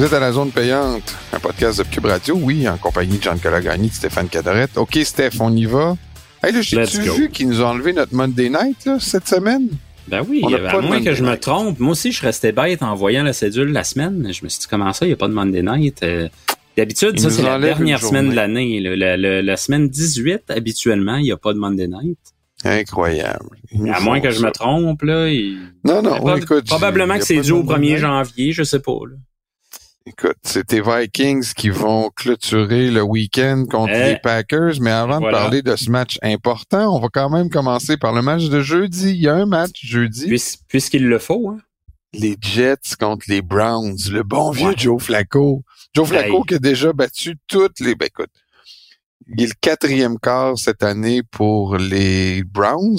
Vous êtes à la zone payante, un podcast de Cube Radio, oui, en compagnie de Jean-Nicolas Gagné, de Stéphane Cadorette. OK, Steph, on y va. Hey, là, j'ai-tu vu qu'ils nous ont enlevé notre Monday Night, là, cette semaine? Ben oui, à moins que je me trompe. Moi aussi, je restais bête en voyant la cédule la semaine. Je me suis dit, comment ça, il n'y a pas de Monday Night? Euh, d'habitude, ça, c'est la dernière semaine de l'année. La, la, semaine 18, habituellement, il n'y a pas de Monday Night. Incroyable. À moins que je me trompe, là. Non, non, écoute. Probablement que c'est dû au 1er janvier, je sais pas, là. Écoute, c'est tes Vikings qui vont clôturer le week-end contre eh. les Packers, mais avant de parler de ce match important, on va quand même commencer par le match de jeudi. Il y a un match jeudi. Puisqu'il le faut, hein? Les Jets contre les Browns. Le bon vieux Joe Flacco. Joe Flacco qui a déjà battu toutes les... Ben écoute, il est le quatrième quart cette année pour les Browns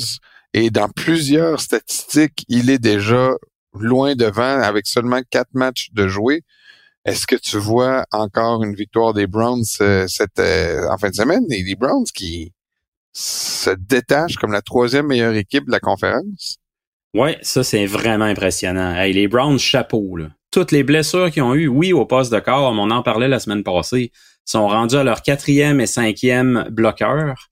et dans plusieurs statistiques, il est déjà loin devant avec seulement quatre matchs de jouer. Est-ce que tu vois encore une victoire des Browns euh, cette euh, en fin de semaine? Les Browns qui se détachent comme la troisième meilleure équipe de la conférence? Ouais, ça c'est vraiment impressionnant. Hey, les Browns chapeau là. Toutes les blessures qu'ils ont eues, oui, au poste de corps, on en parlait la semaine passée, sont rendus à leur quatrième et cinquième bloqueur.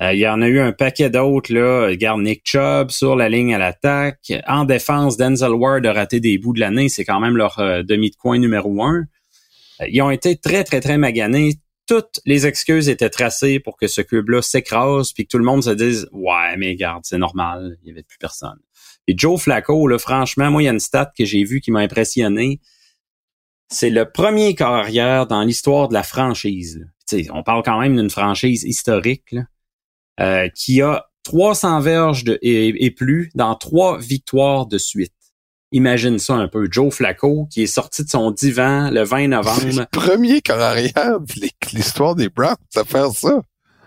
Euh, il y en a eu un paquet d'autres, là. Regarde Nick Chubb sur la ligne à l'attaque. En défense, Denzel Ward a raté des bouts de l'année. C'est quand même leur euh, demi de coin numéro un. Euh, ils ont été très, très, très maganés. Toutes les excuses étaient tracées pour que ce club-là s'écrase puis que tout le monde se dise Ouais, mais regarde, c'est normal, il n'y avait plus personne. Et Joe Flacco, là, franchement, moi, il y a une stat que j'ai vue qui m'a impressionné. C'est le premier carrière dans l'histoire de la franchise. On parle quand même d'une franchise historique. Là euh, qui a 300 verges de, et, plus dans trois victoires de suite. Imagine ça un peu. Joe Flacco, qui est sorti de son divan le 20 novembre. C'est le premier carrière de l'histoire des Browns à faire ça.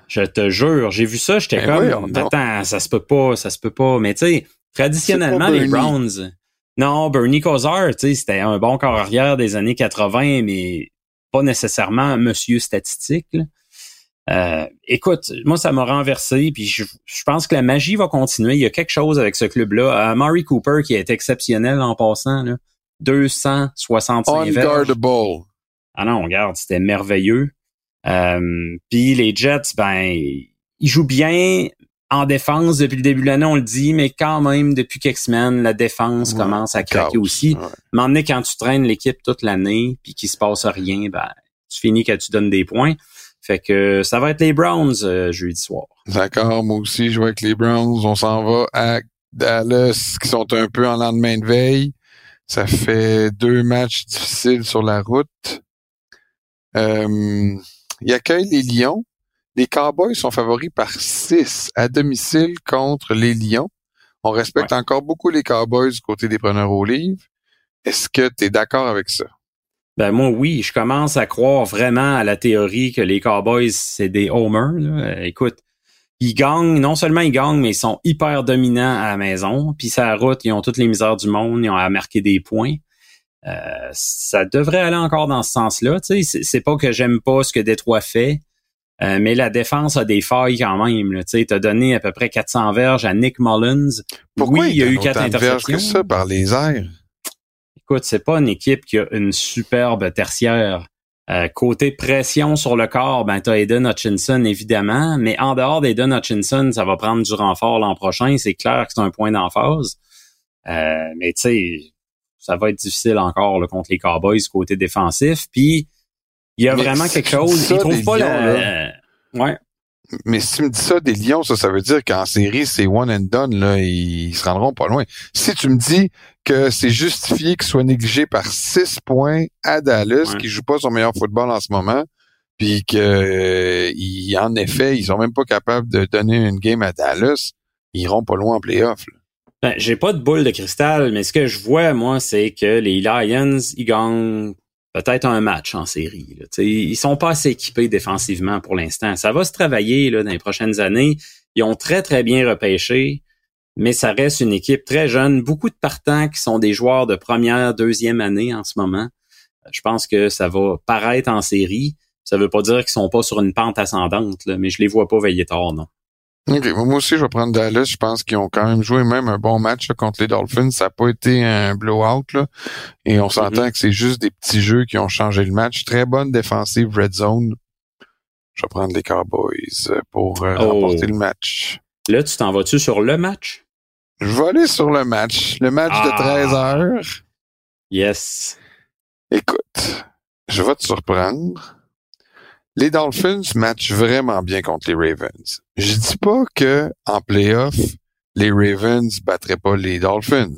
Je te jure, j'ai vu ça, j'étais ben comme, attends, ça se peut pas, ça se peut pas. Mais tu sais, traditionnellement, les Browns, non, Bernie Kosar, tu sais, c'était un bon carrière des années 80, mais pas nécessairement monsieur statistique. Là. Euh, écoute, moi, ça m'a renversé, puis je, pense que la magie va continuer. Il y a quelque chose avec ce club-là. Euh, Murray Cooper, qui est exceptionnel en passant, là, 265 Unguardable. Ah non, regarde, c'était merveilleux. Euh, puis les Jets, ben, ils jouent bien en défense depuis le début de l'année, on le dit, mais quand même, depuis quelques semaines, la défense commence à craquer aussi. Ouais. quand tu traînes l'équipe toute l'année, puis qu'il se passe rien, ben, tu finis que tu donnes des points. Fait que ça va être les Browns euh, jeudi soir. D'accord, moi aussi, je vois avec les Browns. On s'en va à Dallas, qui sont un peu en lendemain de veille. Ça fait deux matchs difficiles sur la route. Euh, il accueille les Lions. Les Cowboys sont favoris par six à domicile contre les Lions. On respecte encore beaucoup les Cowboys du côté des preneurs au livre. Est-ce que tu es d'accord avec ça? Ben moi oui, je commence à croire vraiment à la théorie que les Cowboys c'est des homers. Là. Écoute, ils gagnent, non seulement ils gagnent, mais ils sont hyper dominants à la maison. Puis sa route, ils ont toutes les misères du monde, ils ont à marquer des points. Euh, ça devrait aller encore dans ce sens-là. Tu sais, c'est pas que j'aime pas ce que Détroit fait, euh, mais la défense a des failles quand même. Tu sais, t'as donné à peu près 400 verges à Nick Mullins. Pourquoi oui, il y a eu quatre interceptions. que ça par les airs? Écoute, c'est pas une équipe qui a une superbe tertiaire. Euh, côté pression sur le corps, ben t'as Aiden Hutchinson évidemment, mais en dehors d'Aiden Hutchinson, ça va prendre du renfort l'an prochain. C'est clair que c'est un point d'emphase. Euh, mais tu sais, ça va être difficile encore contre les Cowboys côté défensif. Puis il y a vraiment quelque chose. Ils trouvent pas la. ouais. Mais si tu me dis ça des Lions, ça, ça veut dire qu'en série, c'est one and done, là, ils se rendront pas loin. Si tu me dis que c'est justifié qu'ils soient négligés par six points à Dallas, qui joue pas son meilleur football en ce moment, puis que euh, en effet, ils sont même pas capables de donner une game à Dallas, ils iront pas loin en playoff. Ben, j'ai pas de boule de cristal, mais ce que je vois, moi, c'est que les Lions, ils gagnent peut-être un match en série. Là. Ils sont pas assez équipés défensivement pour l'instant. Ça va se travailler dans les prochaines années. Ils ont très, très bien repêché, mais ça reste une équipe très jeune. Beaucoup de partants qui sont des joueurs de première, deuxième année en ce moment. Je pense que ça va paraître en série. Ça veut pas dire qu'ils sont pas sur une pente ascendante, mais je les vois pas veiller tard, non. OK. Moi aussi, je vais prendre Dallas. Je pense qu'ils ont quand même joué même un bon match contre les Dolphins. Ça n'a pas été un blowout. Là. Et on s'entend Mhm. que c'est juste des petits jeux qui ont changé le match. Très bonne défensive red zone. Je vais prendre les Cowboys euh, pour euh, Oh. remporter le match. Là, tu t'en vas-tu sur le match? Je vais aller sur le match. Le match de Ah. 13 heures. Yes. Écoute, je vais te surprendre. Les Dolphins matchent vraiment bien contre les Ravens. Je dis pas que en playoff, les Ravens battraient pas les Dolphins.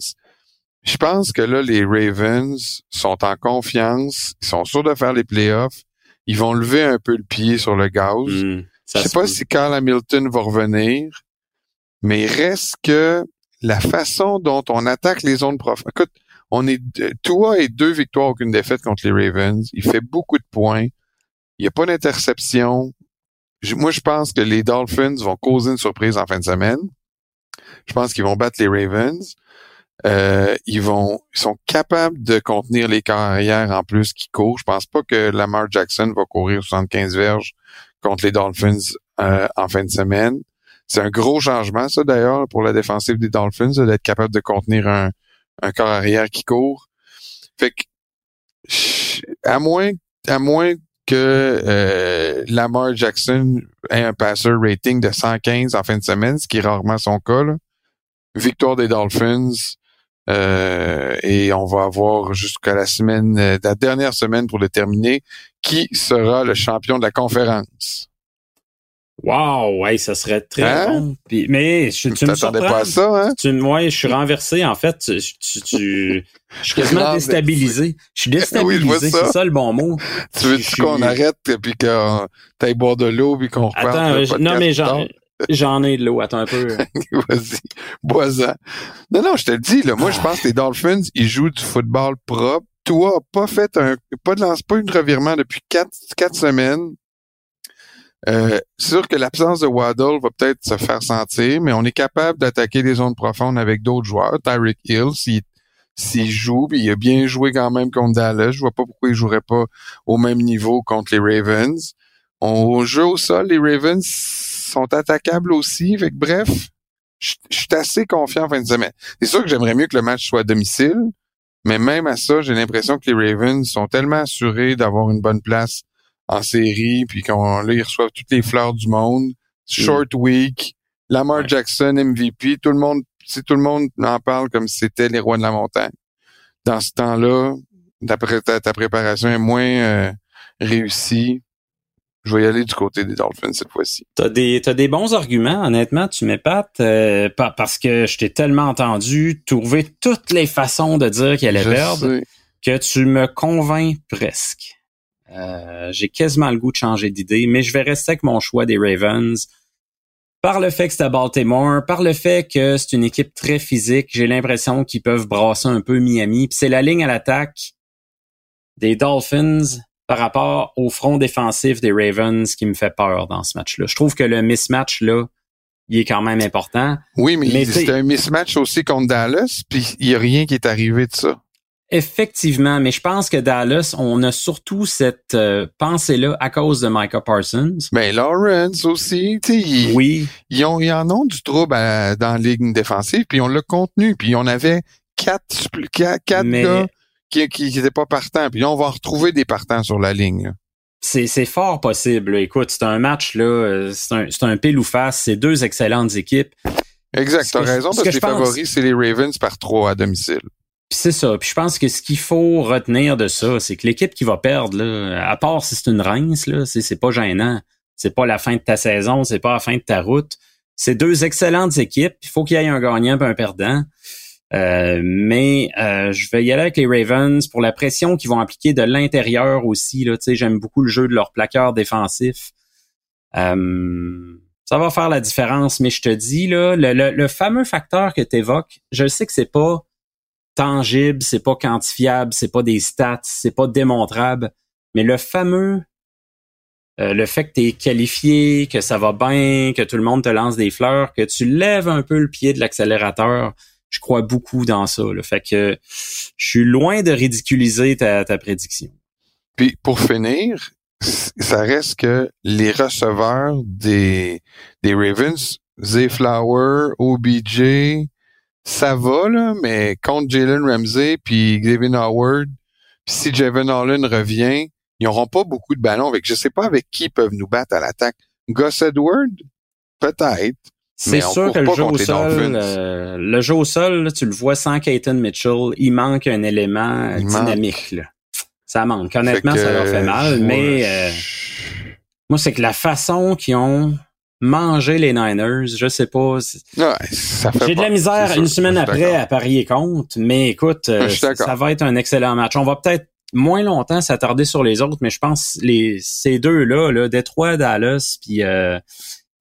Je pense que là, les Ravens sont en confiance, ils sont sûrs de faire les playoffs, ils vont lever un peu le pied sur le gaz. Ça Je sais pas peut. si Carl Hamilton va revenir, mais reste que la façon dont on attaque les zones profondes. Écoute, on est toi et deux victoires, aucune défaite contre les Ravens. Il fait beaucoup de points. Il n'y a pas d'interception. Moi, je pense que les Dolphins vont causer une surprise en fin de semaine. Je pense qu'ils vont battre les Ravens. Euh, ils vont, ils sont capables de contenir les carrières en plus qui courent. Je pense pas que Lamar Jackson va courir 75 verges contre les Dolphins euh, en fin de semaine. C'est un gros changement, ça d'ailleurs, pour la défensive des Dolphins, d'être capable de contenir un, un corps arrière qui court. Fait que, à moins, à moins que euh, Lamar Jackson ait un passer rating de 115 en fin de semaine, ce qui est rarement son cas, là. victoire des Dolphins, euh, et on va avoir jusqu'à la semaine, euh, la dernière semaine pour déterminer qui sera le champion de la conférence. Wow, ouais, ça serait très Hein? bon. Puis- mais je, tu me t'attendais surprends. pas à ça, hein? Tu, ouais, je suis renversé, en fait. Tu, tu, tu- je suis quasiment déstabilisé. Je suis Oui, déstabilisé, ça. c'est ça le bon mot. Tu veux suis- qu'on arrête puis qu'on t'aille boire de l'eau puis qu'on reparte Attends, le non, mais j'en, ai de l'eau. Attends un peu. Vas-y, bois-en. Non, non, je te le dis, là, moi, je pense que les Dolphins, ils jouent du football propre. Toi, pas fait un, pas de lance, pas une revirement depuis quatre, quatre semaines. Euh, c'est sûr que l'absence de Waddle va peut-être se faire sentir, mais on est capable d'attaquer les zones profondes avec d'autres joueurs. Tyreek Hill, s'il, s'il joue, puis il a bien joué quand même contre Dallas, je vois pas pourquoi il jouerait pas au même niveau contre les Ravens. On joue au sol, les Ravens sont attaquables aussi. Fait que bref, je je suis assez confiant en fin de semaine. C'est sûr que j'aimerais mieux que le match soit à domicile, mais même à ça, j'ai l'impression que les Ravens sont tellement assurés d'avoir une bonne place en série, puis qu'on là, ils reçoivent toutes les fleurs du monde. Short week, Lamar Ouais. Jackson MVP, tout le monde, si tout le monde en parle comme si c'était les rois de la montagne. Dans ce temps-là, d'après ta, ta préparation est moins euh, réussie. Je vais y aller du côté des Dolphins cette fois-ci. T'as des, t'as des bons arguments, honnêtement, tu m'épates, euh, pa- parce que je t'ai tellement entendu trouver toutes les façons de dire qu'elle allait Je perdre sais. que tu me convaincs presque. Euh, j'ai quasiment le goût de changer d'idée, mais je vais rester avec mon choix des Ravens. Par le fait que c'est à Baltimore, par le fait que c'est une équipe très physique, j'ai l'impression qu'ils peuvent brasser un peu Miami. Puis c'est la ligne à l'attaque des Dolphins par rapport au front défensif des Ravens qui me fait peur dans ce match-là. Je trouve que le mismatch là, il est quand même important. Oui, mais, Mais t'sais- un mismatch aussi contre Dallas, puis il y a rien qui est arrivé de ça. Effectivement, mais je pense que Dallas, on a surtout cette euh, pensée-là à cause de Micah Parsons. Ben Lawrence aussi, tu sais, Oui, ils ont ils en ont du trouble à- dans la ligne défensive, puis on l'a contenu, puis on avait quatre quatre, quatre Mais- gars qui qui étaient pas partants, puis là on va en retrouver des partants sur la ligne. c'est fort possible. Écoute, c'est un match là, euh, c'est un c'est un pile ou face. C'est deux excellentes équipes. Exact, t'as raison ce parce que les pense- favoris c'est les Ravens par trois à domicile. Puis c'est ça. Puis je pense que ce qu'il faut retenir de ça, c'est que l'équipe qui va perdre, là, à part si c'est une rince, là, c'est, pas gênant. C'est pas la fin de ta saison, c'est pas la fin de ta route. C'est deux excellentes équipes. Il faut qu'il y ait un gagnant et un perdant. Euh, mais euh, je vais y aller avec les Ravens pour la pression qu'ils vont appliquer de l'intérieur aussi. Là, j'aime beaucoup le jeu de leur plaqueur défensif. Euh, ça va faire la différence, mais je te dis, là, le, le, le fameux facteur que tu évoques, je sais que c'est pas tangible, c'est pas quantifiable, c'est pas des stats, c'est pas démontrable, mais le fameux euh, le fait que tu es qualifié, que ça va bien, que tout le monde te lance des fleurs, que tu lèves un peu le pied de l'accélérateur, je crois beaucoup dans ça. Là. Fait que je suis loin de ridiculiser ta, prédiction. Puis pour finir, ça reste que les receveurs des, des Ravens Zay Flower, OBJ, ça va, là, mais contre Jalen Ramsey puis Xavier Howard, puis si Javon Holland revient, ils n'auront pas beaucoup de ballons avec, je sais pas avec qui ils peuvent nous battre à l'attaque. Gus Edward? Peut-être. C'est sûr que le jeu au sol, euh, le jeu au sol, tu le vois sans Keaton Mitchell, il manque un élément dynamique. Là. Ça manque. Honnêtement, ça leur fait mal, mais euh, moi, c'est que la façon qu'ils ont mangé les Niners, je sais pas. J'ai de la misère une semaine après à parier contre, mais écoute, euh, ça va être un excellent match. On va peut-être moins longtemps s'attarder sur les autres, mais je pense les ces deux là, Détroit, Dallas, puis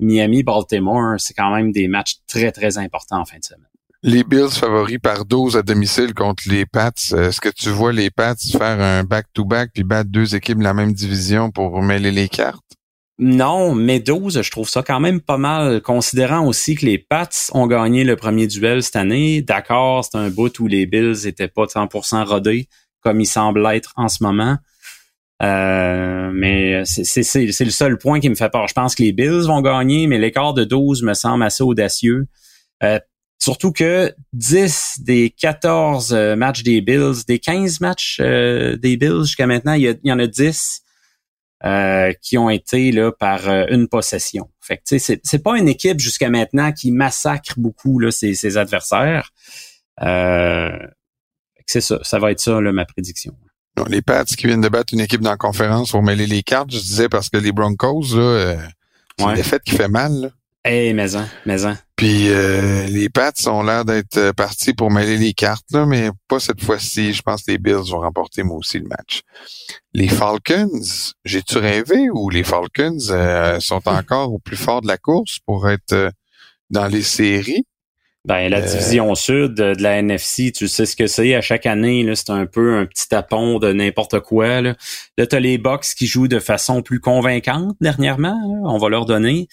Miami, Baltimore, c'est quand même des matchs très, très importants en fin de semaine. Les Bills favoris par 12 à domicile contre les Pats. Est-ce que tu vois les Pats faire un back-to-back puis battre deux équipes de la même division pour mêler les cartes? Non, mais 12, je trouve ça quand même pas mal, considérant aussi que les Pats ont gagné le premier duel cette année. D'accord, c'est un bout où les Bills étaient pas 100% rodés, comme ils semblent être en ce moment. Euh, mais c'est le seul point qui me fait peur. Je pense que les Bills vont gagner, mais l'écart de 12 me semble assez audacieux. Euh, surtout que 10 des 14 euh, matchs des Bills, des 15 matchs des Bills jusqu'à maintenant, il y, en a 10 qui ont été là par une possession. Fait que sais, c'est pas une équipe jusqu'à maintenant qui massacre beaucoup là, ses, ses adversaires. c'est ça, ça va être ça là, ma prédiction les Pats qui viennent de battre une équipe dans la conférence pour mêler les cartes, je disais parce que les Broncos, là, euh, c'est une défaite qui fait mal. Là. Hey, maison, maison. Puis euh, les Pats ont l'air d'être euh, partis pour mêler les cartes, là, mais pas cette fois-ci. Je pense que les Bills vont remporter moi aussi le match. Les Falcons, j'ai-tu rêvé ou les Falcons sont encore au plus fort de la course pour être dans les séries? Ben, la euh, division sud de, la NFC, tu sais ce que c'est. À chaque année, c'est un peu un petit tapon de n'importe quoi. Là, là tu as les Bucks qui jouent de façon plus convaincante dernièrement. on va leur donner.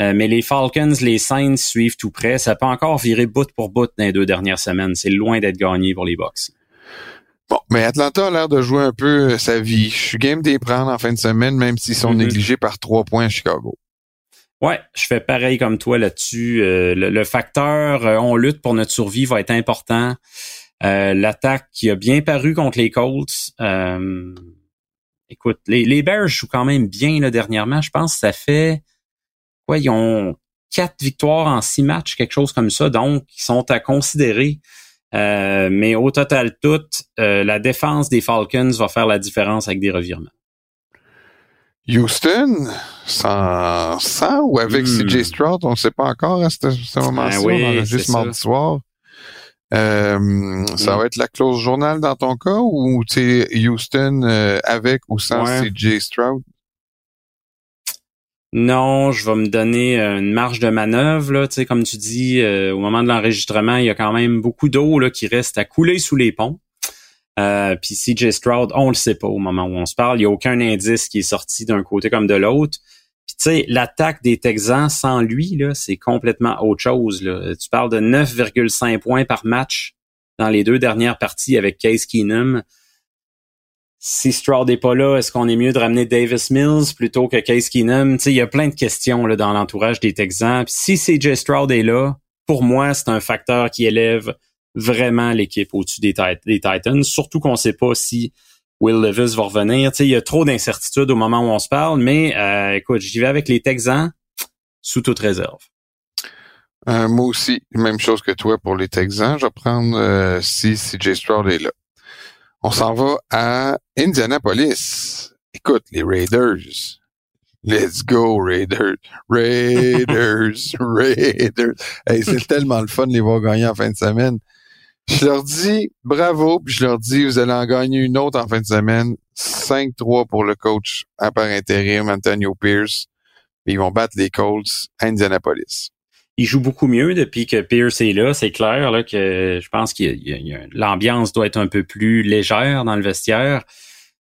Euh, mais les Falcons, les Saints suivent tout près. Ça peut encore virer bout pour bout dans les deux dernières semaines. C'est loin d'être gagné pour les Bucks. Bon, mais Atlanta a l'air de jouer un peu sa vie. Je suis game d'y prendre en fin de semaine, même s'ils sont mm-hmm. négligés par trois points à Chicago. Ouais, je fais pareil comme toi là-dessus. Euh, le, facteur euh, on lutte pour notre survie va être important. Euh, l'attaque qui a bien paru contre les Colts. écoute, les, les Bears jouent quand même bien là, dernièrement. Je pense que ça fait quoi, ils ont quatre victoires en six matchs, quelque chose comme ça. Donc, ils sont à considérer. mais au total tout, la défense des Falcons va faire la différence avec des revirements. Houston, sans, sans ou avec hmm. CJ Stroud, on ne sait pas encore à ce, ce moment-ci, ben on juste mardi soir. Euh, Ça hmm. va être la clause journal dans ton cas ou tu Houston euh, avec ou sans CJ Stroud? Non, je vais me donner euh, une marge de manœuvre. Là, comme tu dis, euh, au moment de l'enregistrement, il y a quand même beaucoup d'eau qui reste à couler sous les ponts. Euh, puis CJ Stroud, on le sait pas au moment où on se parle. Il n'y a aucun indice qui est sorti d'un côté comme de l'autre. Puis tu sais, l'attaque des Texans sans lui, c'est complètement autre chose. Là. Tu parles de 9,5 points par match dans les deux dernières parties avec Case Keenum. Si Stroud n'est pas là, est-ce qu'on est mieux de ramener Davis Mills plutôt que Case Keenum? Il y a plein de questions là, dans l'entourage des Texans. Puis si CJ Stroud est là, pour moi, c'est un facteur qui élève vraiment l'équipe au-dessus des, des, Titans, surtout qu'on ne sait pas si Will Levis va revenir. il y a trop d'incertitudes au moment où on se parle, mais euh, écoute, j'y vais avec les Texans sous toute réserve. Euh, moi aussi, même chose que toi pour les Texans. Je vais prendre euh, si CJ Stroud est là. On s'en va à Indianapolis. Écoute, les Raiders. Let's go, Raiders. Raiders, Raiders. Hey, c'est tellement le fun de les voir gagner en fin de semaine. Je leur dis bravo, puis je leur dis vous allez en gagner une autre en fin de semaine. 5-3 pour le coach à part intérim, Antonio Pierce. Ils vont battre les Colts à Indianapolis. Il joue beaucoup mieux depuis que Pierce est là. C'est clair là, que je pense que l'ambiance doit être un peu plus légère dans le vestiaire.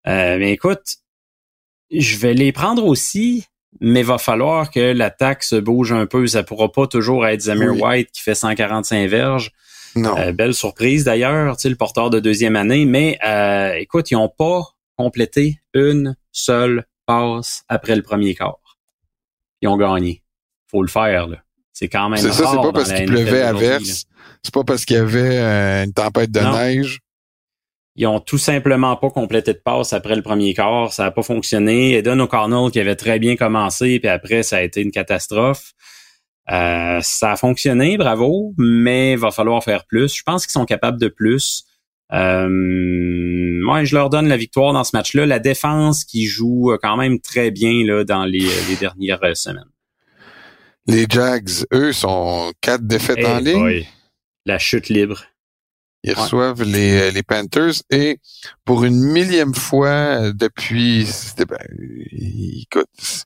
Euh, mais écoute, je vais les prendre aussi, mais va falloir que l'attaque se bouge un peu. Ça pourra pas toujours être Zamir White qui fait 145 verges. Euh, belle surprise d'ailleurs, le porteur de deuxième année, mais euh, écoute, ils n'ont pas complété une seule passe après le premier quart. Ils ont gagné. Faut le faire, là. C'est quand même C'est ça, c'est pas parce qu'il pleuvait à verse. C'est pas parce qu'il y avait euh, une tempête de neige. Ils ont tout simplement pas complété de passe après le premier quart. Ça a pas fonctionné. Eden O'Connell qui avait très bien commencé, puis après, ça a été une catastrophe. Euh, ça a fonctionné, bravo, mais il va falloir faire plus. Je pense qu'ils sont capables de plus. Euh, moi, je leur donne la victoire dans ce match-là. La défense qui joue quand même très bien là, dans les, dernières semaines. Les Jags, eux, sont quatre défaites en ligne. La chute libre. Ils reçoivent les, les Panthers et pour une millième fois depuis, ben, écoute,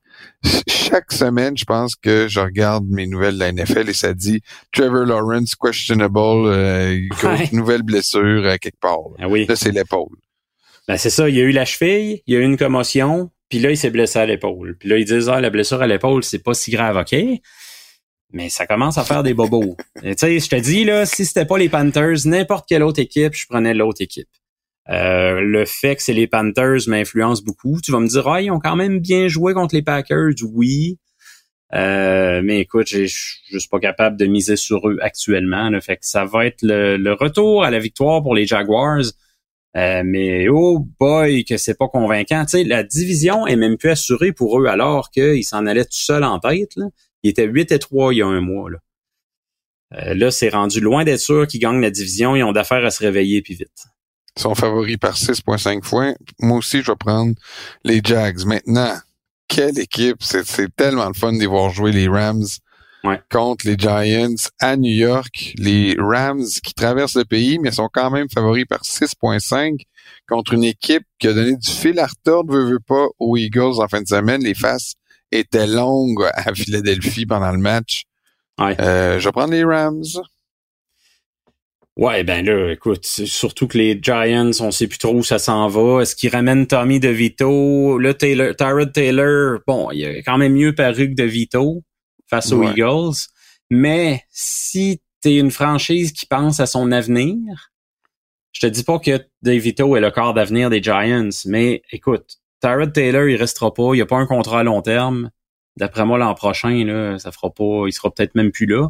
chaque semaine, je pense que je regarde mes nouvelles de la NFL et ça dit Trevor Lawrence questionable, euh, nouvelle blessure à quelque part. Ah oui. Là, c'est l'épaule. Ben, c'est ça, il y a eu la cheville, il y a eu une commotion, puis là, il s'est blessé à l'épaule. Puis là, ils disent, ah, la blessure à l'épaule, c'est pas si grave, OK? Mais ça commence à faire des bobos. tu sais, je te dis, là, si c'était pas les Panthers, n'importe quelle autre équipe, je prenais l'autre équipe. Euh, le fait que c'est les Panthers m'influence beaucoup. Tu vas me dire, ah, ils ont quand même bien joué contre les Packers, oui. Euh, mais écoute, je suis juste pas capable de miser sur eux actuellement. Le Fait que ça va être le, retour à la victoire pour les Jaguars. Euh, mais oh boy, que c'est pas convaincant. Tu la division est même plus assurée pour eux alors qu'ils s'en allaient tout seuls en tête. Là. Ils étaient 8 et 3 il y a un mois. Là, là c'est rendu loin d'être sûr qu'ils gagnent la division. Ils ont d'affaires à se réveiller puis vite sont favoris par 6,5 points. Moi aussi, je vais prendre les Jags. Maintenant, quelle équipe! C'est tellement le fun de voir jouer les Rams contre les Giants à New York. Les Rams qui traversent le pays, mais sont quand même favoris par 6,5 contre une équipe qui a donné du fil à retordre, veut, veut pas, aux Eagles en fin de semaine. Les faces étaient longues à Philadelphie pendant le match. Euh, je vais prendre les Rams. Ouais, ben là, écoute, surtout que les Giants, on sait plus trop où ça s'en va. Est-ce qu'ils ramènent Tommy DeVito? Là, Taylor, Tyrod Taylor, bon, il a quand même mieux paru que DeVito face aux Eagles. Mais si t'es une franchise qui pense à son avenir, je te dis pas que DeVito est le corps d'avenir des Giants, mais écoute, Tyrod Taylor, il restera pas, il a pas un contrat à long terme. D'après moi, l'an prochain, là, ça fera pas, il sera peut-être même plus là.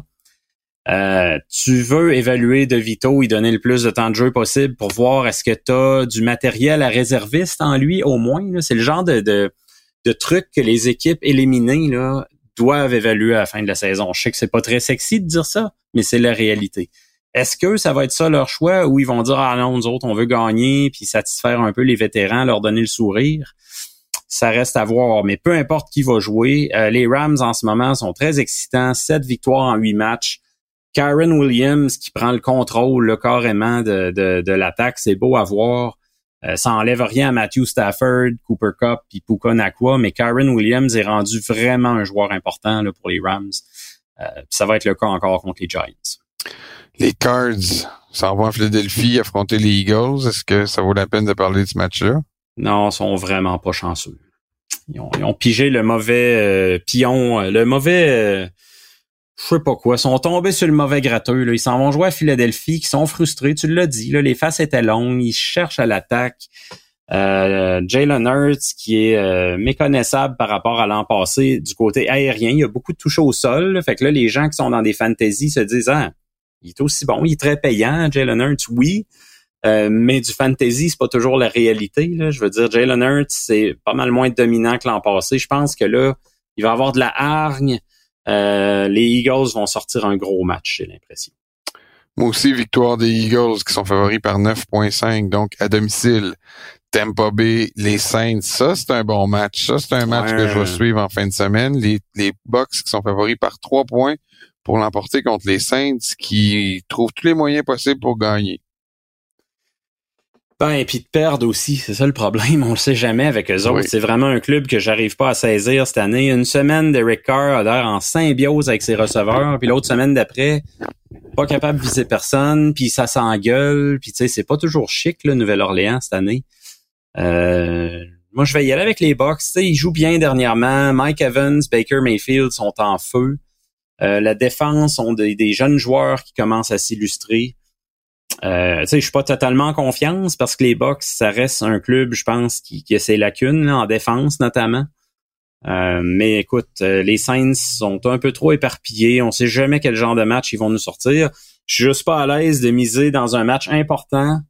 Euh, tu veux évaluer De Vito, et donner le plus de temps de jeu possible pour voir est-ce que tu as du matériel à réserviste en lui au moins. C'est le genre de, de, de truc que les équipes éliminées là, doivent évaluer à la fin de la saison. Je sais que c'est pas très sexy de dire ça, mais c'est la réalité. Est-ce que ça va être ça leur choix ou ils vont dire ah non nous autres on veut gagner puis satisfaire un peu les vétérans, leur donner le sourire? Ça reste à voir, mais peu importe qui va jouer, euh, les Rams en ce moment sont très excitants, sept victoires en huit matchs. Karen Williams qui prend le contrôle le carrément de, de, de l'attaque, c'est beau à voir. Euh, ça enlève rien à Matthew Stafford, Cooper Cup puis Puka Nakua, mais Karen Williams est rendu vraiment un joueur important là, pour les Rams. Euh, ça va être le cas encore contre les Giants. Les Cards s'en vont à Philadelphie affronter les Eagles. Est-ce que ça vaut la peine de parler de ce match-là? Non, ils sont vraiment pas chanceux. Ils ont, ils ont pigé le mauvais euh, pion, le mauvais je sais pas quoi, sont tombés sur le mauvais gratteux. Là. Ils s'en vont jouer à Philadelphie, qui sont frustrés, tu l'as dit, là, les faces étaient longues, ils cherchent à l'attaque. Euh, Jalen Hurts, qui est euh, méconnaissable par rapport à l'an passé du côté aérien. Il y a beaucoup de touches au sol. fait que là, les gens qui sont dans des fantaisies se disent Ah, il est aussi bon, il est très payant, Jalen Hurts, oui. Euh, mais du fantasy, c'est pas toujours la réalité. Là. Je veux dire, Jalen Hurts, c'est pas mal moins dominant que l'an passé. Je pense que là, il va avoir de la hargne. Euh, les Eagles vont sortir un gros match, j'ai l'impression. Moi aussi, victoire des Eagles qui sont favoris par 9.5, donc à domicile. Tampa Bay, les Saints, ça c'est un bon match. Ça c'est un match que je vais suivre en fin de semaine. Les, les Bucks qui sont favoris par 3 points pour l'emporter contre les Saints qui trouvent tous les moyens possibles pour gagner. Ben, et puis de perdre aussi, c'est ça le problème. On le sait jamais avec eux autres. C'est vraiment un club que j'arrive pas à saisir cette année. Une semaine, Derek Carr a l'air en symbiose avec ses receveurs, puis l'autre semaine d'après, pas capable de viser personne, puis ça s'engueule, puis tu sais, c'est pas toujours chic, le Nouvelle-Orléans cette année. Euh, moi, je vais y aller avec les Bucks. Tu sais, ils jouent bien dernièrement. Mike Evans, Baker Mayfield sont en feu. Euh, la défense ont des jeunes joueurs qui commencent à s'illustrer. Euh, tu sais, je suis pas totalement en confiance parce que les Bucks, ça reste un club, je pense, qui, qui a ses lacunes en défense notamment. mais écoute, les Saints sont un peu trop éparpillés. On sait jamais quel genre de match ils vont nous sortir. Je suis juste pas à l'aise de miser dans un match important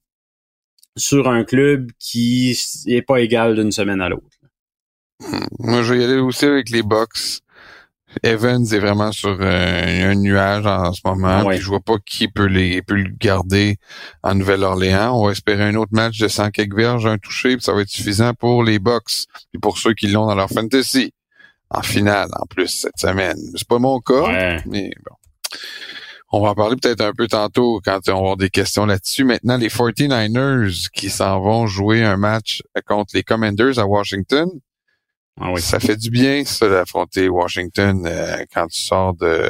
sur un club qui est pas égal d'une semaine à l'autre. Moi, je vais y aller aussi avec les Bucks. Evans est vraiment sur euh, un nuage en ce moment. je vois pas qui peut les peut le garder en Nouvelle-Orléans. On va espérer un autre match de 100 quelques verges, un touché, puis ça va être suffisant pour les Bucks. Et pour ceux qui l'ont dans leur fantasy. En finale, en plus, cette semaine. C'est pas mon cas, mais bon. On va en parler peut-être un peu tantôt quand on va avoir des questions là-dessus. Maintenant, les 49ers qui s'en vont jouer un match contre les Commanders à Washington. Ah oui. Ça fait du bien, ça, d'affronter Washington euh, quand tu sors de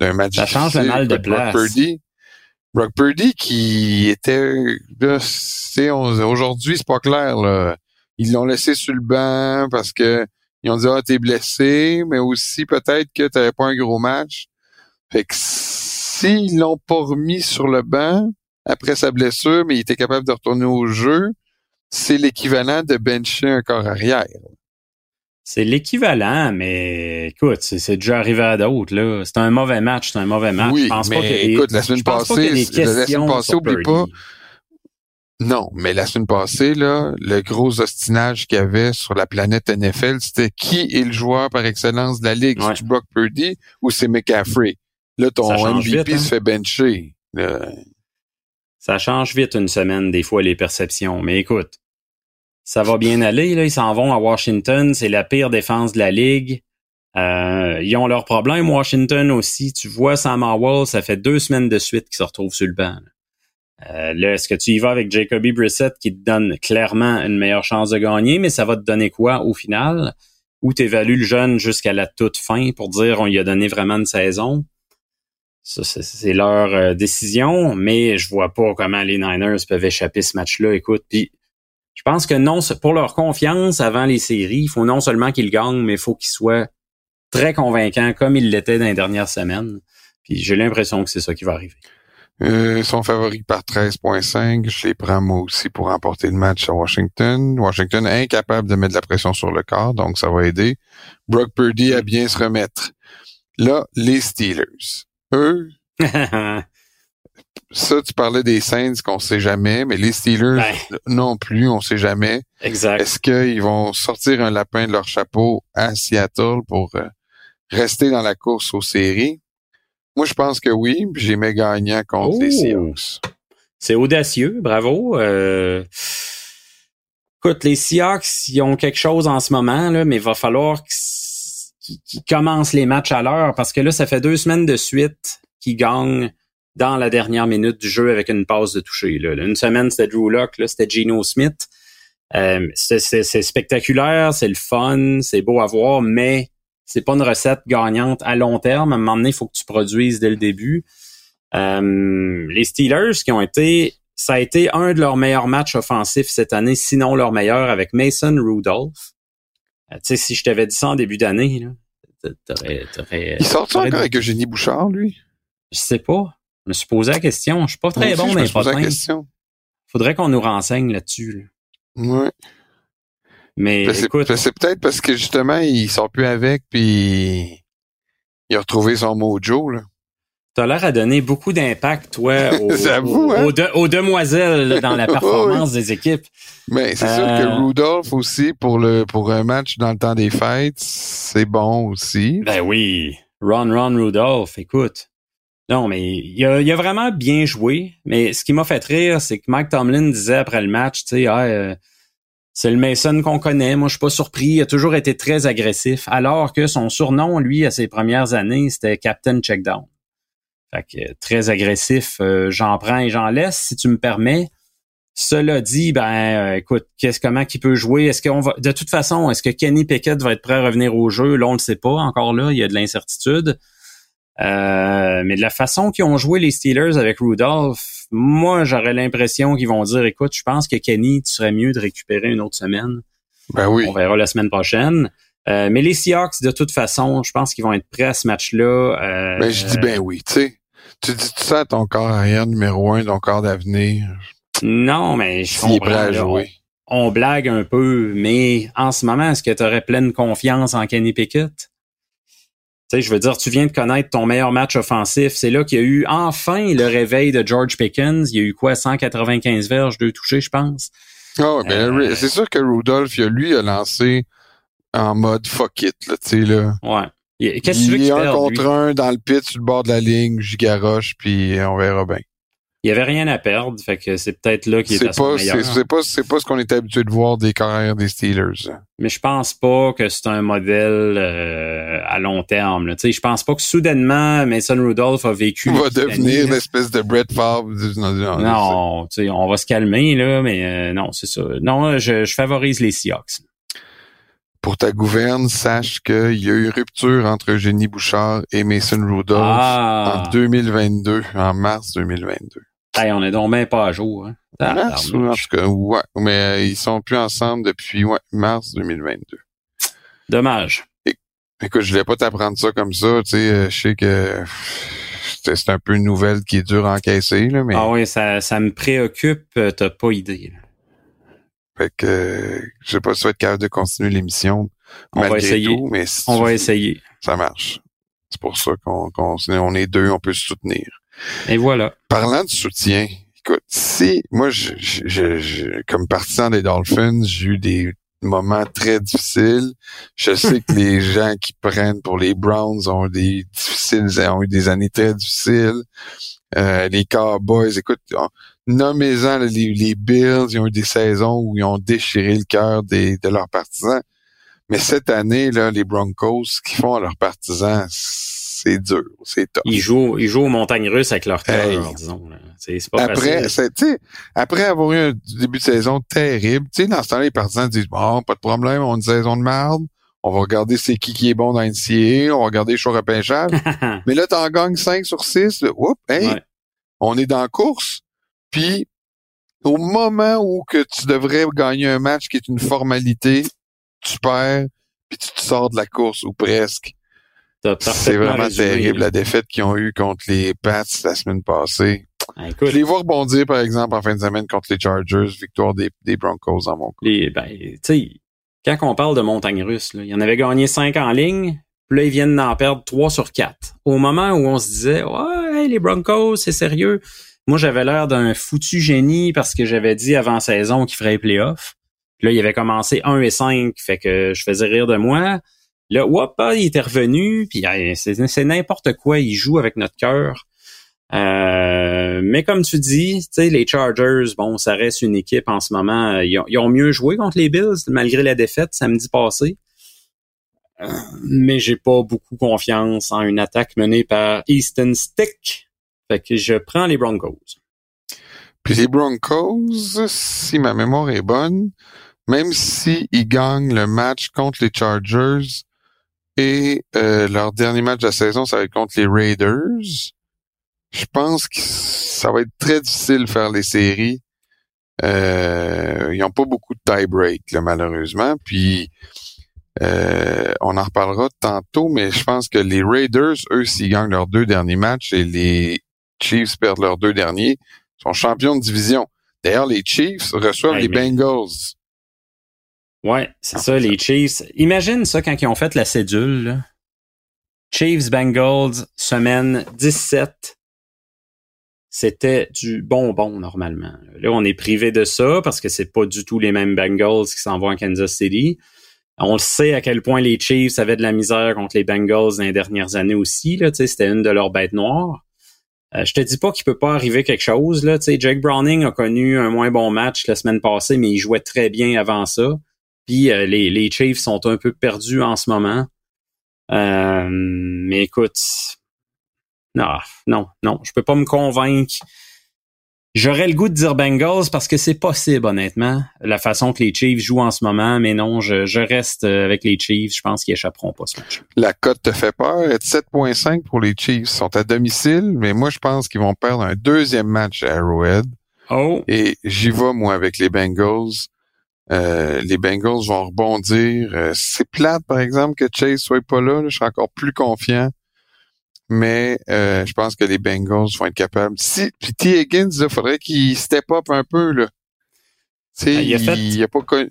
d'un match. Ça change le mal de place. Brock Purdy. Brock Purdy qui était aujourd'hui, c'est pas clair. Là. Ils l'ont laissé sur le banc parce que ils ont dit Ah, t'es blessé, mais aussi peut-être que t'avais pas un gros match. Fait que s'ils l'ont pas remis sur le banc après sa blessure, mais il était capable de retourner au jeu, c'est l'équivalent de bencher un corps arrière. C'est l'équivalent, mais écoute, c'est déjà arrivé à d'autres. là. C'est un mauvais match, c'est un mauvais match. Oui, je pense mais pas que écoute, la semaine passée, la semaine passée, oublie pas. Non, mais la semaine passée, là, le gros ostinage qu'il y avait sur la planète NFL, c'était qui est le joueur par excellence de la ligue, ouais. c'est Brock Purdy ou c'est McCaffrey? Là, ton MVP hein. se fait bencher. Ça change vite une semaine, des fois, les perceptions. Mais écoute, ça va bien aller. Là. Ils s'en vont à Washington. C'est la pire défense de la Ligue. Euh, ils ont leurs problèmes, Washington aussi. Tu vois, Sam Howell, ça fait deux semaines de suite qu'il se retrouve sur le banc. Euh, là, est-ce que tu y vas avec Jacoby Brissett qui te donne clairement une meilleure chance de gagner, mais ça va te donner quoi au final? Ou tu évalues le jeune jusqu'à la toute fin pour dire on lui a donné vraiment une saison? C'est leur euh, décision, mais je vois pas comment les Niners peuvent échapper ce match-là. Écoute, puis je pense que non, pour leur confiance avant les séries, il faut non seulement qu'ils gagnent, mais il faut qu'ils soient très convaincants comme ils l'étaient dans les dernières semaines. Puis j'ai l'impression que c'est ça qui va arriver. Euh, ils sont favoris par 13.5. Je les prends moi aussi pour remporter le match à Washington. Washington est incapable de mettre de la pression sur le corps, donc ça va aider. Brock Purdy à bien se remettre. Là, les Steelers eux, ça, tu parlais des Saints qu'on sait jamais, mais les Steelers ben. non plus, on sait jamais. Exact. Est-ce qu'ils vont sortir un lapin de leur chapeau à Seattle pour euh, rester dans la course aux séries? Moi, je pense que oui, j'ai mes gagnants contre les oh! Seahawks. C'est audacieux, bravo. Euh... Écoute, les Seahawks, ils ont quelque chose en ce moment, là, mais il va falloir que qui, qui commencent les matchs à l'heure parce que là, ça fait deux semaines de suite qu'ils gagnent dans la dernière minute du jeu avec une passe de toucher. Là. Une semaine, c'était Drew Locke, là, c'était Geno Smith. Euh, c'est spectaculaire, c'est le fun, c'est beau à voir, mais c'est pas une recette gagnante à long terme. À un moment donné, il faut que tu produises dès le début. Euh, les Steelers qui ont été, ça a été un de leurs meilleurs matchs offensifs cette année, sinon leur meilleur avec Mason Rudolph. Euh, tu sais, si je t'avais dit ça en début d'année, t'aurais. Il sort encore avec Eugénie Bouchard, lui? Je sais pas. Je me suis posé la question. Je suis pas très bon dans les potins. Faudrait qu'on nous renseigne là-dessus. Ouais. Mais écoute. C'est peut-être parce que justement, ils sont plus avec puis il a retrouvé son mojo, là. T'as l'air à donner beaucoup d'impact, toi, aux, hein? aux, demoiselles dans la performance des équipes. Mais c'est sûr que euh, Rudolph aussi, pour le pour un match dans le temps des fêtes, c'est bon aussi. Ben oui. Ron Ron Rudolph, écoute. Non, mais il a, il a vraiment bien joué. Mais ce qui m'a fait rire, c'est que Mike Tomlin disait après le match, tu sais, ah, euh, c'est le Mason qu'on connaît. Moi, je suis pas surpris. Il a toujours été très agressif. Alors que son surnom, lui, à ses premières années, c'était Captain Checkdown. Fait que très agressif, euh, j'en prends et j'en laisse, si tu me permets. Cela dit, ben euh, écoute, qu'est-ce comment qu'il peut jouer? Est-ce qu'on va de toute façon, est-ce que Kenny Pickett va être prêt à revenir au jeu? Là, on le sait pas encore là, il y a de l'incertitude. Euh, mais de la façon qu'ils ont joué les Steelers avec Rudolph, moi j'aurais l'impression qu'ils vont dire écoute, je pense que Kenny, tu serais mieux de récupérer une autre semaine. Ben oui. On verra la semaine prochaine. mais les Seahawks, de toute façon, je pense qu'ils vont être prêts à ce match-là. ben je dis ben oui, tu sais. Tu dis ça à ton corps arrière numéro un, ton corps d'avenir. Non, mais je comprends. Prêt à jouer. on blague un peu, mais en ce moment, est-ce que tu aurais pleine confiance en Kenny Pickett? Tu sais, je veux dire, tu viens de connaître ton meilleur match offensif. C'est là qu'il y a eu enfin le réveil de George Pickens. Il y a eu quoi, 195 verges, deux touchés, je pense. Ouais, ben, Euh, c'est sûr que Rudolph, lui, a lancé en mode fuck it, là, tu sais, là. Ouais. Il- Qu'est-ce que tu veux qu'il un lui? contre un dans le pit sur le bord de la ligne, j'y garoche, puis on verra bien. Il y avait rien à perdre, fait que c'est peut-être là qu'il est, C'est à son pas, meilleur. c'est, pas, c'est pas ce qu'on est habitué de voir des carrières des Steelers. Mais je pense pas que c'est un modèle euh, à long terme. là. Tu sais, je pense pas que soudainement Mason Rudolph a vécu. Il va devenir une espèce de Brett Favre. Non, non, Non, tu sais, on va se calmer là, mais euh, non, c'est ça. Non, je, je favorise les Seahawks. Pour ta gouverne, sache qu'il y a eu rupture entre Eugénie Bouchard et Mason Rudolph Ah, en 2022, en mars 2022. Hey, on est donc bien pas à jour. Hein. Mars, ou en tout cas, ouais, mais euh, ils sont plus ensemble depuis ouais, mars 2022. Dommage. Écoute, je voulais pas t'apprendre ça comme ça, tu sais, euh, je sais que c'est un peu une nouvelle qui est dure à encaisser, là, mais Ah oui, ça, ça me préoccupe. euh, T'as pas idée. là. fait que euh, je sais pas si tu vas être capable de continuer l'émission On va essayer. tout, mais si On va essayer. ça marche. C'est pour ça qu'on qu'on on est deux, on peut se soutenir. Et voilà. Parlant de soutien, écoute, si moi, je, je, je- comme partisan des Dolphins, j'ai eu des moments très difficiles. Je sais que les gens qui prennent pour les Browns ont des difficiles, ont eu des années très difficiles. Euh, les Cowboys, écoute, nommez-en les, les Bills, ils ont eu des saisons où ils ont déchiré le cœur des, de leurs partisans. Mais cette année, là, les Broncos, ce qu'ils font à leurs partisans, c'est dur, c'est tough. Ils jouent, ils jouent aux montagnes russes avec leur cœur, Hey. disons. C'est pas Après, facile. c'est- tu sais, après avoir eu un début de saison terrible, tu sais, dans ce temps-là, les partisans disent, bon, pas de problème, on a une saison de merde, on va regarder c'est qui qui est bon dans NCAA, on va regarder les repêchage. Mais là, t'en gagnes 5 sur 6, oups, hey, Ouais. on est dans la course, puis au moment où que tu devrais gagner un match qui est une formalité, tu perds, puis tu te sors de la course, ou presque. C'est vraiment résumé, terrible, là. la défaite qu'ils ont eue contre les Pats la semaine passée. Ah, écoute, Je les vois rebondir, par exemple, en fin de semaine contre les Chargers, victoire des, des Broncos en mon cas. les, ben, quand on parle de montagnes russes, là, il y en avait gagné cinq en ligne, puis là, ils viennent d'en perdre trois sur quatre. Au moment où on se disait, ouais, les Broncos, c'est sérieux. Moi, j'avais l'air d'un foutu génie parce que j'avais dit avant saison qu'il ferait les playoffs. Puis là, il avait commencé 1 et 5, fait que je faisais rire de moi. Ah, il était revenu, puis hey, c'est n'importe quoi, il joue avec notre cœur. Euh, mais comme tu dis, les Chargers, bon, ça reste une équipe en ce moment. euh, Ils ont, mieux joué contre les Bills malgré la défaite samedi passé. Euh, mais j'ai pas beaucoup confiance en une attaque menée par Easton Stick. Je prends les Broncos. Puis les Broncos, si ma mémoire est bonne, même si ils gagnent le match contre les Chargers et euh, leur dernier match de la saison, ça va être contre les Raiders, je pense que ça va être très difficile de faire les séries. Euh, ils n'ont pas beaucoup de tie-break, là, malheureusement. Puis euh, on en reparlera tantôt, mais je pense que les Raiders, eux, s'ils gagnent leurs deux derniers matchs et les Chiefs perdent leurs deux derniers, sont champions de division. D'ailleurs, les Chiefs reçoivent les Bengals. Ouais, c'est ça, les Chiefs. Imagine ça quand ils ont fait la cédule. là. Chiefs Bengals, semaine 17. C'était du bonbon normalement. Là, on est privé de ça parce que c'est pas du tout les mêmes Bengals qui s'en vont à Kansas City. On le sait à quel point les Chiefs avaient de la misère contre les Bengals dans les dernières années aussi. C'était une de leurs bêtes noires. Euh, je te dis pas qu'il peut pas arriver quelque chose. Là. Tu sais, Jake Browning a connu un moins bon match la semaine passée, mais il jouait très bien avant ça. Puis euh, les, les Chiefs sont un peu perdus en ce moment. Euh, mais écoute, non, non, non, je peux pas me convaincre. J'aurais le goût de dire Bengals parce que c'est possible, honnêtement, la façon que les Chiefs jouent en ce moment, mais non, je, je reste avec les Chiefs. Je pense qu'ils échapperont pas ce match. La cote te fait peur. Elle est de 7.5 pour les Chiefs. Ils sont à domicile, mais moi, je pense qu'ils vont perdre un deuxième match à Arrowhead. Oh, Et j'y vais, moi, avec les Bengals. Euh, les Bengals vont rebondir. Euh, c'est plate, par exemple, que Chase soit pas là. là. Je serais encore plus confiant. Mais euh, je pense que les Bengals vont être capables. Si, puis T. Higgins, il faudrait qu'il step up un peu. Là. il, il, a pas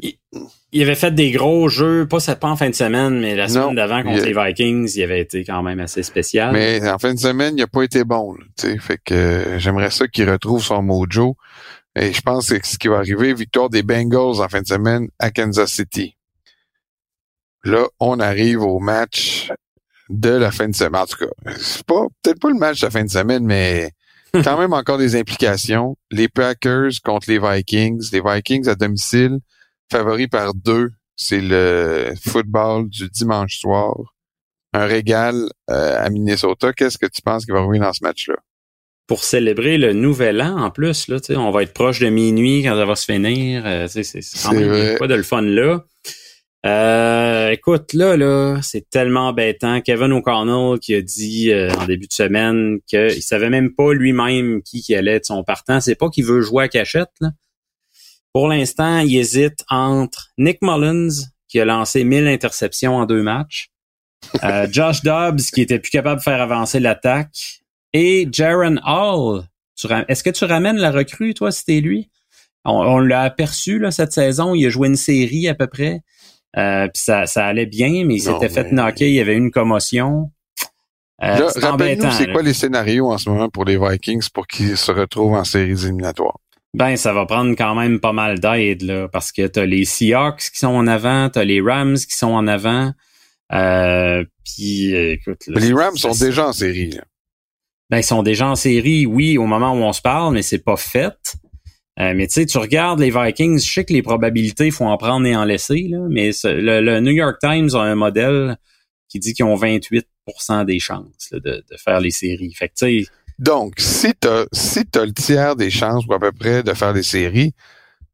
il, avait fait des gros jeux, pas, pas en fin de semaine, mais la semaine d'avant contre les Vikings, il avait été quand même assez spécial. Mais en fin de semaine, il a pas été bon. sais, fait que j'aimerais ça qu'il retrouve son mojo. Et je pense que ce qui va arriver, victoire des Bengals en fin de semaine à Kansas City. Là, on arrive au match de la fin de semaine. En tout cas, c'est pas peut-être pas le match de la fin de semaine, mais quand même encore des implications. Les Packers contre les Vikings. Les Vikings à domicile, favoris par deux. C'est le football du dimanche soir. Un régal euh, à Minnesota. Qu'est-ce que tu penses qu'il va arriver dans ce match-là? Pour célébrer le nouvel an, en plus, là, on va être proche de minuit quand ça va se finir. Euh, c'est quand même pas de le fun là. Euh, écoute, là, là, c'est tellement embêtant. Kevin O'Connell qui a dit euh, en début de semaine qu'il savait même pas lui-même qui, qui allait de son partant. C'est pas qu'il veut jouer à cachette. Là. Pour l'instant, il hésite entre Nick Mullins, qui a lancé 1000 interceptions en deux matchs, euh, Josh Dobbs, qui était plus capable de faire avancer l'attaque, et Jaron Hall. Est-ce que tu ramènes la recrue, toi, c'était lui? On, l'a aperçu là, cette saison. Il a joué une série à peu près. Euh, puis ça, ça allait bien, mais il s'était fait knocker, il y avait une commotion. Euh, Rappelle-nous, c'est quoi les scénarios en ce moment pour les Vikings pour qu'ils se retrouvent en séries éliminatoires? Ben, ça va prendre quand même pas mal d'aide, là, parce que t'as les Seahawks qui sont en avant, t'as les Rams qui sont en avant. Euh, puis, écoute... les Rams sont déjà en série. Là. Ben, ils sont déjà en série, oui, au moment où on se parle, mais c'est pas fait. Euh, mais tu sais, tu regardes les Vikings, je sais que les probabilités, il faut en prendre et en laisser, là, mais le, New York Times a un modèle qui dit qu'ils ont 28% des chances de, de, faire les séries. Fait que. Donc, si tu as, si as le tiers des chances ou à peu près de faire des séries,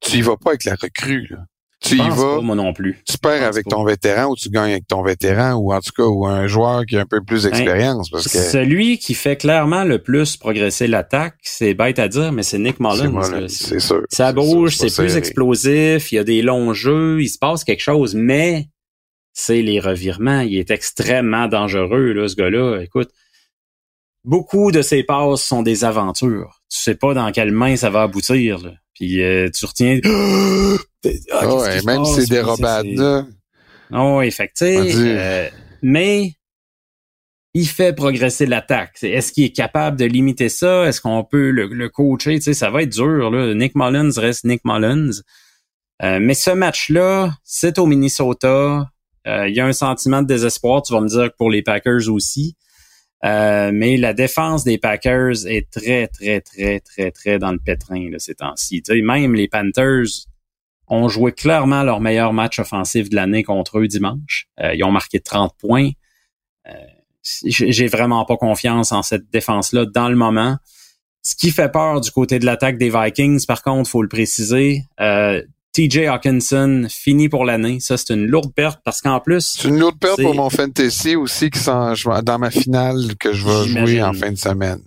tu y vas pas avec la recrue. Là tu y vas. moi non plus. Tu perds avec ton vétéran ou tu gagnes avec ton vétéran ou en tout cas ou un joueur qui a un peu plus ben, d'expérience parce que celui qui fait clairement le plus progresser l'attaque, c'est bête à dire mais c'est Nick Mullins. C'est sûr. Ça bouge, c'est plus explosif, il y a des longs jeux, il se passe quelque chose mais c'est les revirements, il est extrêmement dangereux là ce gars-là. Écoute, beaucoup de ses passes sont des aventures. Tu sais pas dans quelle main ça va aboutir là. Puis euh, tu retiens. Ah, ouais, même si c'est des robades, là. Oh, euh, mais il fait progresser l'attaque. Est-ce qu'il est capable de limiter ça? Est-ce qu'on peut le, coacher? Tu sais, ça va être dur. Là. Nick Mullins reste Nick Mullins. Euh, mais ce match-là, c'est au Minnesota. Il y a un sentiment de désespoir. Tu vas me dire que pour les Packers aussi. Euh, mais la défense des Packers est très, très, très, très, très dans le pétrin là, ces temps-ci. Même les Panthers ont joué clairement leur meilleur match offensif de l'année contre eux dimanche. Euh, ils ont marqué 30 points. Euh, J'ai vraiment pas confiance en cette défense-là dans le moment. Ce qui fait peur du côté de l'attaque des Vikings, par contre, faut le préciser, euh, TJ Hawkinson fini pour l'année. Ça, c'est une lourde perte parce qu'en plus. C'est une lourde perte pour mon fantasy aussi qui sont dans ma finale que je vais jouer en fin de semaine.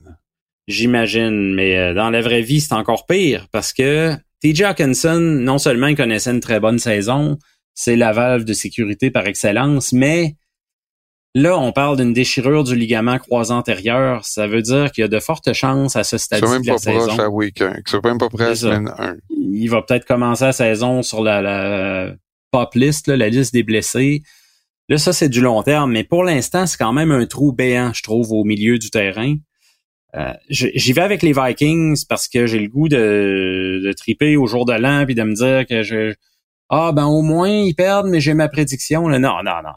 J'imagine, mais euh, dans la vraie vie, c'est encore pire parce que TJ Hawkinson, non seulement il connaissait une très bonne saison, c'est la valve de sécurité par excellence, mais Là, on parle d'une déchirure du ligament croisé antérieur. Ça veut dire qu'il y a de fortes chances à ce stade de la saison. pas proche à week même pas prêt à semaine 1. Il va peut-être commencer la saison sur la, la pop list, la liste des blessés. Là, ça, c'est du long terme, mais pour l'instant, c'est quand même un trou béant, je trouve, au milieu du terrain. Euh, J'y vais avec les Vikings parce que j'ai le goût de, triper au jour de l'an puis de me dire que je ah ben au moins ils perdent mais j'ai ma prédiction là. non non non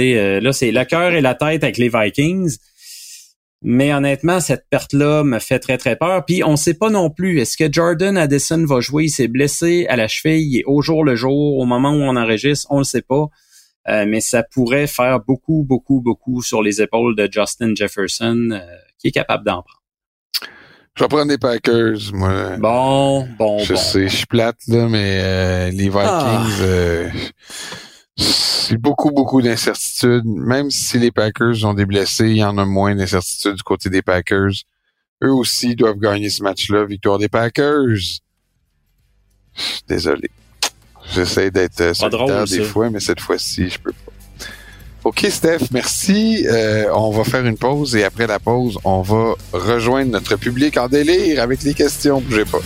euh, là, c'est le cœur et la tête avec les Vikings. Mais honnêtement, cette perte-là me fait très, très peur. Puis on ne sait pas non plus, est-ce que Jordan Addison va jouer? Il s'est blessé à la cheville au jour le jour, au moment où on enregistre, on ne le sait pas. Euh, mais ça pourrait faire beaucoup, beaucoup, beaucoup sur les épaules de Justin Jefferson, euh, qui est capable d'en prendre. Je vais prendre les Packers, moi. Bon, bon, Je sais, je suis plate, là, mais les Vikings... Ah c'est beaucoup, beaucoup d'incertitudes. Même si les Packers ont des blessés, il y en a moins d'incertitudes du côté des Packers. Eux aussi doivent gagner ce match-là. Victoire des Packers. Désolé. J'essaie d'être euh, solidaire des fois, mais cette fois-ci, je peux pas. OK, Steph, merci. Euh, on va faire une pause et après la pause, on va rejoindre notre public en délire avec les questions. Bougez pas.